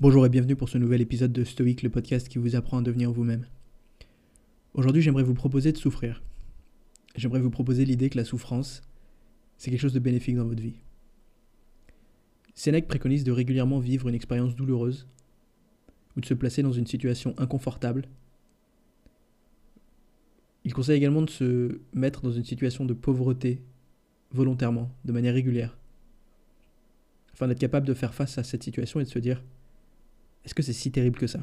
Bonjour et bienvenue pour ce nouvel épisode de Stoic, le podcast qui vous apprend à devenir vous-même. Aujourd'hui, j'aimerais vous proposer de souffrir. J'aimerais vous proposer l'idée que la souffrance, c'est quelque chose de bénéfique dans votre vie. Sénèque préconise de régulièrement vivre une expérience douloureuse ou de se placer dans une situation inconfortable. Il conseille également de se mettre dans une situation de pauvreté volontairement, de manière régulière, afin d'être capable de faire face à cette situation et de se dire est-ce que c'est si terrible que ça?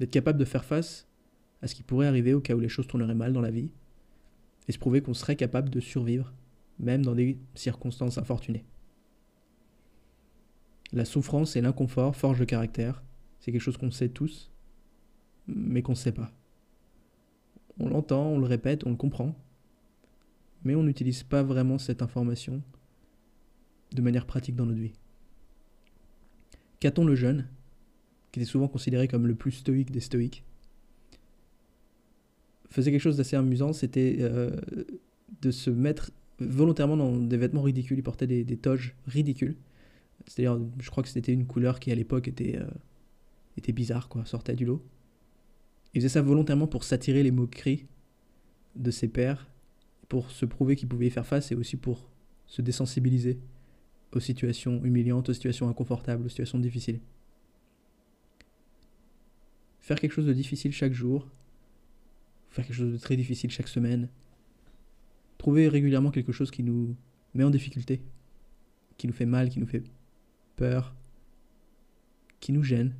D'être capable de faire face à ce qui pourrait arriver au cas où les choses tourneraient mal dans la vie, et se prouver qu'on serait capable de survivre, même dans des circonstances infortunées. La souffrance et l'inconfort forgent le caractère, c'est quelque chose qu'on sait tous, mais qu'on ne sait pas. On l'entend, on le répète, on le comprend, mais on n'utilise pas vraiment cette information de manière pratique dans notre vie. Caton le jeune, qui était souvent considéré comme le plus stoïque des stoïques, faisait quelque chose d'assez amusant, c'était euh, de se mettre volontairement dans des vêtements ridicules. Il portait des, toges ridicules. C'est-à-dire, je crois que c'était une couleur qui à l'époque était, euh, était bizarre, quoi, sortait du lot. Il faisait ça volontairement pour s'attirer les moqueries de ses pairs, pour se prouver qu'il pouvait y faire face et aussi pour se désensibiliser aux situations humiliantes, aux situations inconfortables, aux situations difficiles. Faire quelque chose de difficile chaque jour, faire quelque chose de très difficile chaque semaine, trouver régulièrement quelque chose qui nous met en difficulté, qui nous fait mal, qui nous fait peur, qui nous gêne.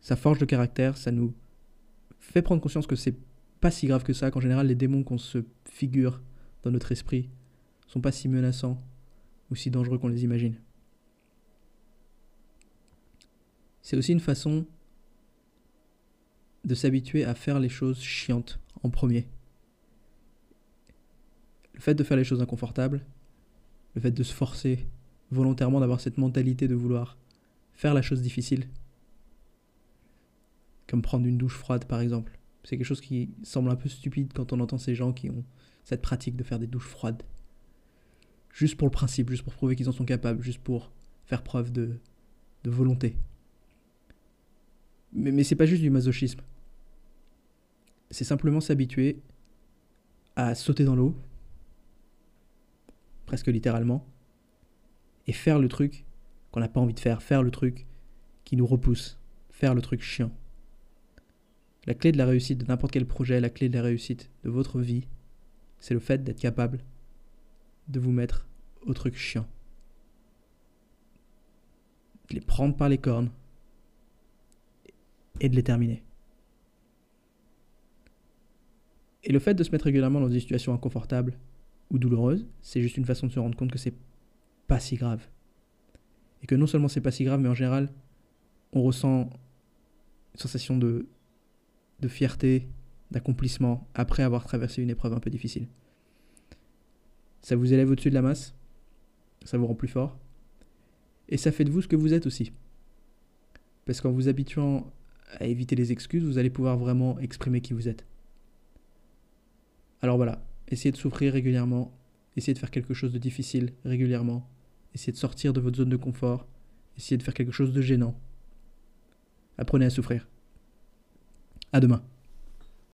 Ça forge le caractère, ça nous fait prendre conscience que c'est pas si grave que ça, qu'en général les démons qu'on se figure dans notre esprit sont pas si menaçants ou si dangereux qu'on les imagine. C'est aussi une façon de s'habituer à faire les choses chiantes en premier. Le fait de faire les choses inconfortables, le fait de se forcer volontairement d'avoir cette mentalité de vouloir faire la chose difficile, comme prendre une douche froide par exemple. C'est quelque chose qui semble un peu stupide quand on entend ces gens qui ont cette pratique de faire des douches froides juste pour le principe, juste pour prouver qu'ils en sont capables, juste pour faire preuve de, de volonté. Mais, mais c'est pas juste du masochisme. C'est simplement s'habituer à sauter dans l'eau, presque littéralement, et faire le truc qu'on n'a pas envie de faire, faire le truc qui nous repousse, faire le truc chiant. La clé de la réussite de n'importe quel projet, la clé de la réussite de votre vie, c'est le fait d'être capable de vous mettre au truc chiant. De les prendre par les cornes et de les terminer. Et le fait de se mettre régulièrement dans des situations inconfortables ou douloureuses, c'est juste une façon de se rendre compte que c'est pas si grave. Et que non seulement c'est pas si grave, mais en général, on ressent une sensation de, de fierté, d'accomplissement après avoir traversé une épreuve un peu difficile. Ça vous élève au-dessus de la masse, ça vous rend plus fort, et ça fait de vous ce que vous êtes aussi. Parce qu'en vous habituant à éviter les excuses, vous allez pouvoir vraiment exprimer qui vous êtes. Alors voilà, essayez de souffrir régulièrement, essayez de faire quelque chose de difficile régulièrement, essayez de sortir de votre zone de confort, essayez de faire quelque chose de gênant. Apprenez à souffrir. À demain.